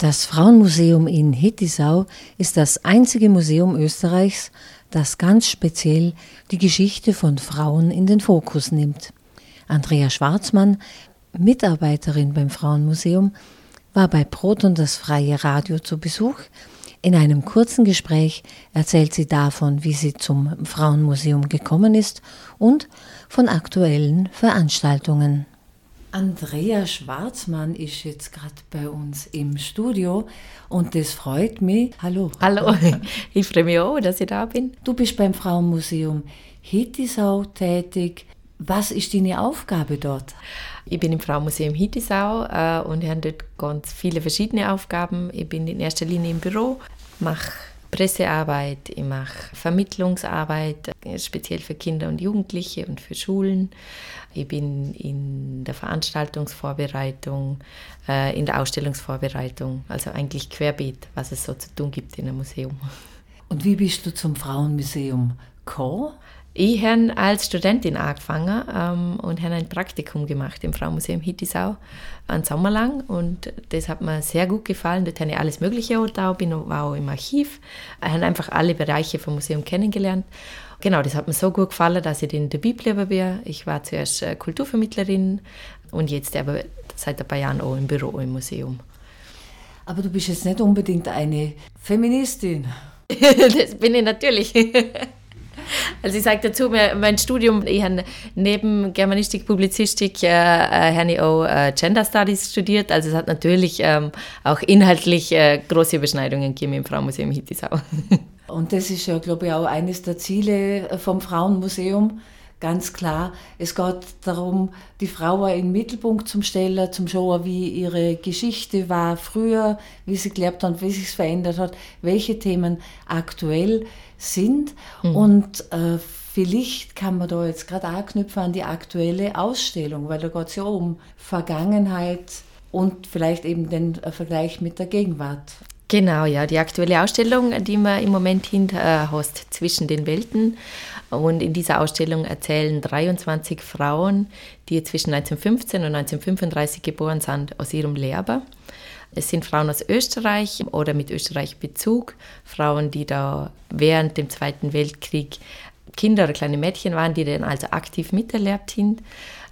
Das Frauenmuseum in Hittisau ist das einzige Museum Österreichs, das ganz speziell die Geschichte von Frauen in den Fokus nimmt. Andrea Schwarzmann, Mitarbeiterin beim Frauenmuseum, war bei Proton das freie Radio zu Besuch. In einem kurzen Gespräch erzählt sie davon, wie sie zum Frauenmuseum gekommen ist und von aktuellen Veranstaltungen. Andrea Schwarzmann ist jetzt gerade bei uns im Studio und das freut mich. Hallo. Hallo, ich freue mich auch, dass ich da bin. Du bist beim Frauenmuseum Hittisau tätig. Was ist deine Aufgabe dort? Ich bin im Frauenmuseum Hittisau äh, und habe dort ganz viele verschiedene Aufgaben. Ich bin in erster Linie im Büro, mache Pressearbeit, ich mache Vermittlungsarbeit, speziell für Kinder und Jugendliche und für Schulen. Ich bin in der Veranstaltungsvorbereitung, äh, in der Ausstellungsvorbereitung, also eigentlich querbeet, was es so zu tun gibt in einem Museum. Und wie bist du zum Frauenmuseum gekommen? Ich habe als Studentin angefangen ähm, und habe ein Praktikum gemacht im Frauenmuseum Hittisau einen Sommer lang und das hat mir sehr gut gefallen. Dort habe ich alles Mögliche auch bin war auch im Archiv, ich habe einfach alle Bereiche vom Museum kennengelernt. Genau, das hat mir so gut gefallen, dass ich in der Bibel bin. Ich war zuerst äh, Kulturvermittlerin und jetzt aber seit ein paar Jahren auch im Büro im Museum. Aber du bist jetzt nicht unbedingt eine Feministin. das bin ich natürlich. Also ich sage dazu, mein Studium, ich habe neben Germanistik, Publizistik, äh, äh, habe auch äh, Gender Studies studiert. Also es hat natürlich ähm, auch inhaltlich äh, große Überschneidungen gegeben im Frauenmuseum Hittisau. Und das ist ja, glaube ich, auch eines der Ziele vom Frauenmuseum, ganz klar. Es geht darum, die Frau in den Mittelpunkt zu stellen, zum schauen, wie ihre Geschichte war früher, wie sie gelebt hat, wie sich verändert hat, welche Themen aktuell sind. Mhm. Und äh, vielleicht kann man da jetzt gerade anknüpfen an die aktuelle Ausstellung, weil da geht es ja um Vergangenheit und vielleicht eben den Vergleich mit der Gegenwart. Genau, ja, die aktuelle Ausstellung, die man im Moment hinter äh, hast, zwischen den Welten. Und in dieser Ausstellung erzählen 23 Frauen, die zwischen 1915 und 1935 geboren sind, aus ihrem Leben. Es sind Frauen aus Österreich oder mit Österreich Bezug, Frauen, die da während dem Zweiten Weltkrieg Kinder oder kleine Mädchen waren, die dann also aktiv miterlebt sind.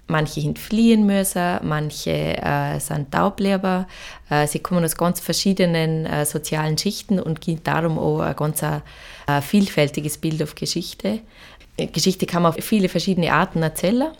Manche sind fliehen müssen, manche äh, sind Taubleber. Äh, sie kommen aus ganz verschiedenen äh, sozialen Schichten und gibt darum auch ein ganz äh, vielfältiges Bild auf Geschichte. Geschichte kann man auf viele verschiedene Arten erzählen.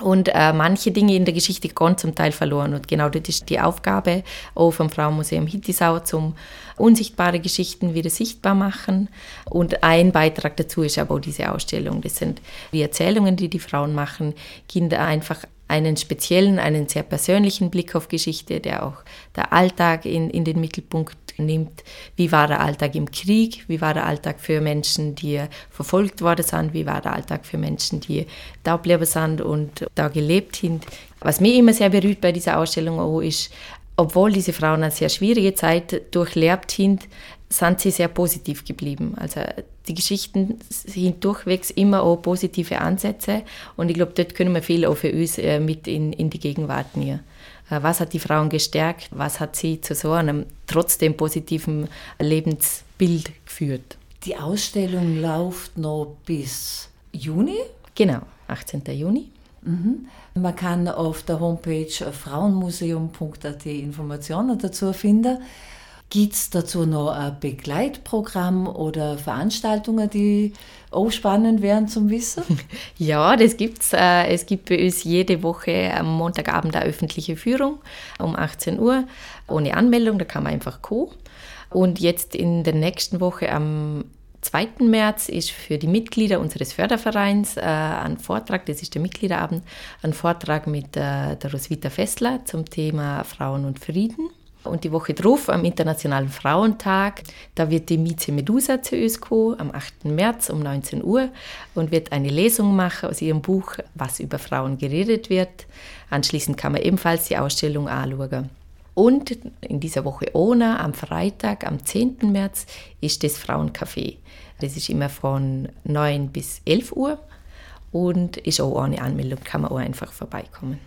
Und äh, manche Dinge in der Geschichte gehen zum Teil verloren. Und genau das ist die Aufgabe auch vom Frauenmuseum Hittisau, zum unsichtbare Geschichten wieder sichtbar machen. Und ein Beitrag dazu ist aber auch diese Ausstellung. Das sind die Erzählungen, die die Frauen machen, Kinder einfach einen speziellen, einen sehr persönlichen Blick auf Geschichte, der auch der Alltag in, in den Mittelpunkt nimmt. Wie war der Alltag im Krieg? Wie war der Alltag für Menschen, die verfolgt worden sind? Wie war der Alltag für Menschen, die taubleber sind und da gelebt sind? Was mich immer sehr berührt bei dieser Ausstellung auch ist, obwohl diese Frauen eine sehr schwierige Zeit durchlebt sind, sind sie sehr positiv geblieben. Also die Geschichten sind durchwegs immer auch positive Ansätze und ich glaube, dort können wir viel auch für uns äh, mit in, in die Gegenwart nehmen. Äh, was hat die Frauen gestärkt? Was hat sie zu so einem trotzdem positiven Lebensbild geführt? Die Ausstellung läuft noch bis Juni? Genau, 18. Juni. Mhm. Man kann auf der Homepage frauenmuseum.at Informationen dazu finden. Gibt es dazu noch ein Begleitprogramm oder Veranstaltungen, die auch spannend wären zum Wissen? Ja, das gibt's. Äh, es gibt bei uns jede Woche am Montagabend eine öffentliche Führung um 18 Uhr ohne Anmeldung, da kann man einfach kommen. Und jetzt in der nächsten Woche am 2. März ist für die Mitglieder unseres Fördervereins äh, ein Vortrag, das ist der Mitgliederabend, ein Vortrag mit äh, der Roswitha Fessler zum Thema Frauen und Frieden. Und die Woche drauf, am Internationalen Frauentag, da wird die Mieze Medusa zu uns kommen, am 8. März um 19 Uhr und wird eine Lesung machen aus ihrem Buch, was über Frauen geredet wird. Anschließend kann man ebenfalls die Ausstellung anschauen. Und in dieser Woche ohne, am Freitag, am 10. März, ist das Frauencafé. Das ist immer von 9 bis 11 Uhr und ist auch ohne Anmeldung, kann man auch einfach vorbeikommen.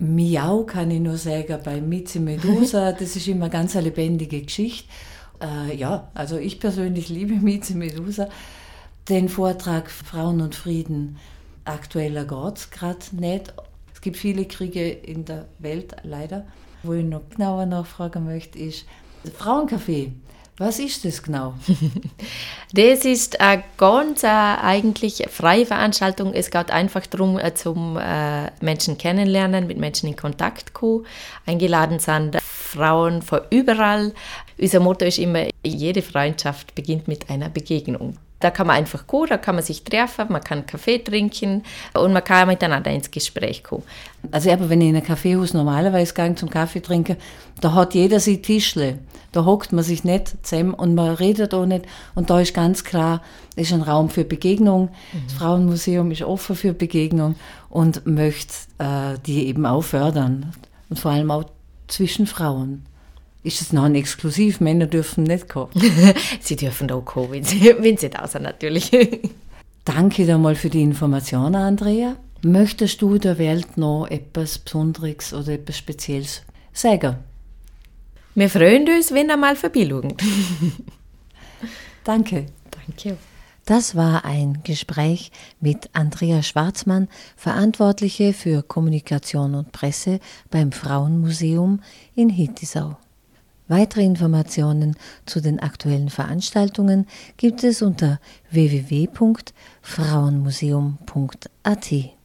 Miau kann ich nur sagen bei Mizi Medusa. Das ist immer ganz eine lebendige Geschichte. Äh, ja, also ich persönlich liebe Mizi Medusa. Den Vortrag Frauen und Frieden aktueller geht gerade nicht. Es gibt viele Kriege in der Welt, leider. Wo ich noch genauer nachfragen möchte, ist Frauencafé. Was ist das genau? das ist eine ganz äh, eigentlich freie Veranstaltung. Es geht einfach darum, äh, zum äh, Menschen kennenlernen, mit Menschen in Kontakt kommen. Eingeladen sind Frauen von überall. Unser Motto ist immer, jede Freundschaft beginnt mit einer Begegnung. Da kann man einfach kommen, da kann man sich treffen, man kann Kaffee trinken und man kann miteinander ins Gespräch kommen. Also aber wenn ich in ein Kaffeehaus normalerweise gehe zum Kaffee trinken, da hat jeder sein Tischle. Da hockt man sich nicht zusammen und man redet auch nicht. Und da ist ganz klar, es ist ein Raum für Begegnung. Mhm. Das Frauenmuseum ist offen für Begegnung und möchte äh, die eben auch fördern. Und vor allem auch zwischen Frauen ist es noch ein Exklusiv. Männer dürfen nicht kommen. sie dürfen auch kommen, wenn sie, wenn sie da sind, natürlich. Danke dir mal für die Information, Andrea. Möchtest du der Welt noch etwas Besonderes oder etwas Spezielles sagen? Wir freuen uns, wenn ihr mal vorbeischaut. Danke. Danke. Das war ein Gespräch mit Andrea Schwarzmann, Verantwortliche für Kommunikation und Presse beim Frauenmuseum in Hittisau. Weitere Informationen zu den aktuellen Veranstaltungen gibt es unter www.frauenmuseum.at.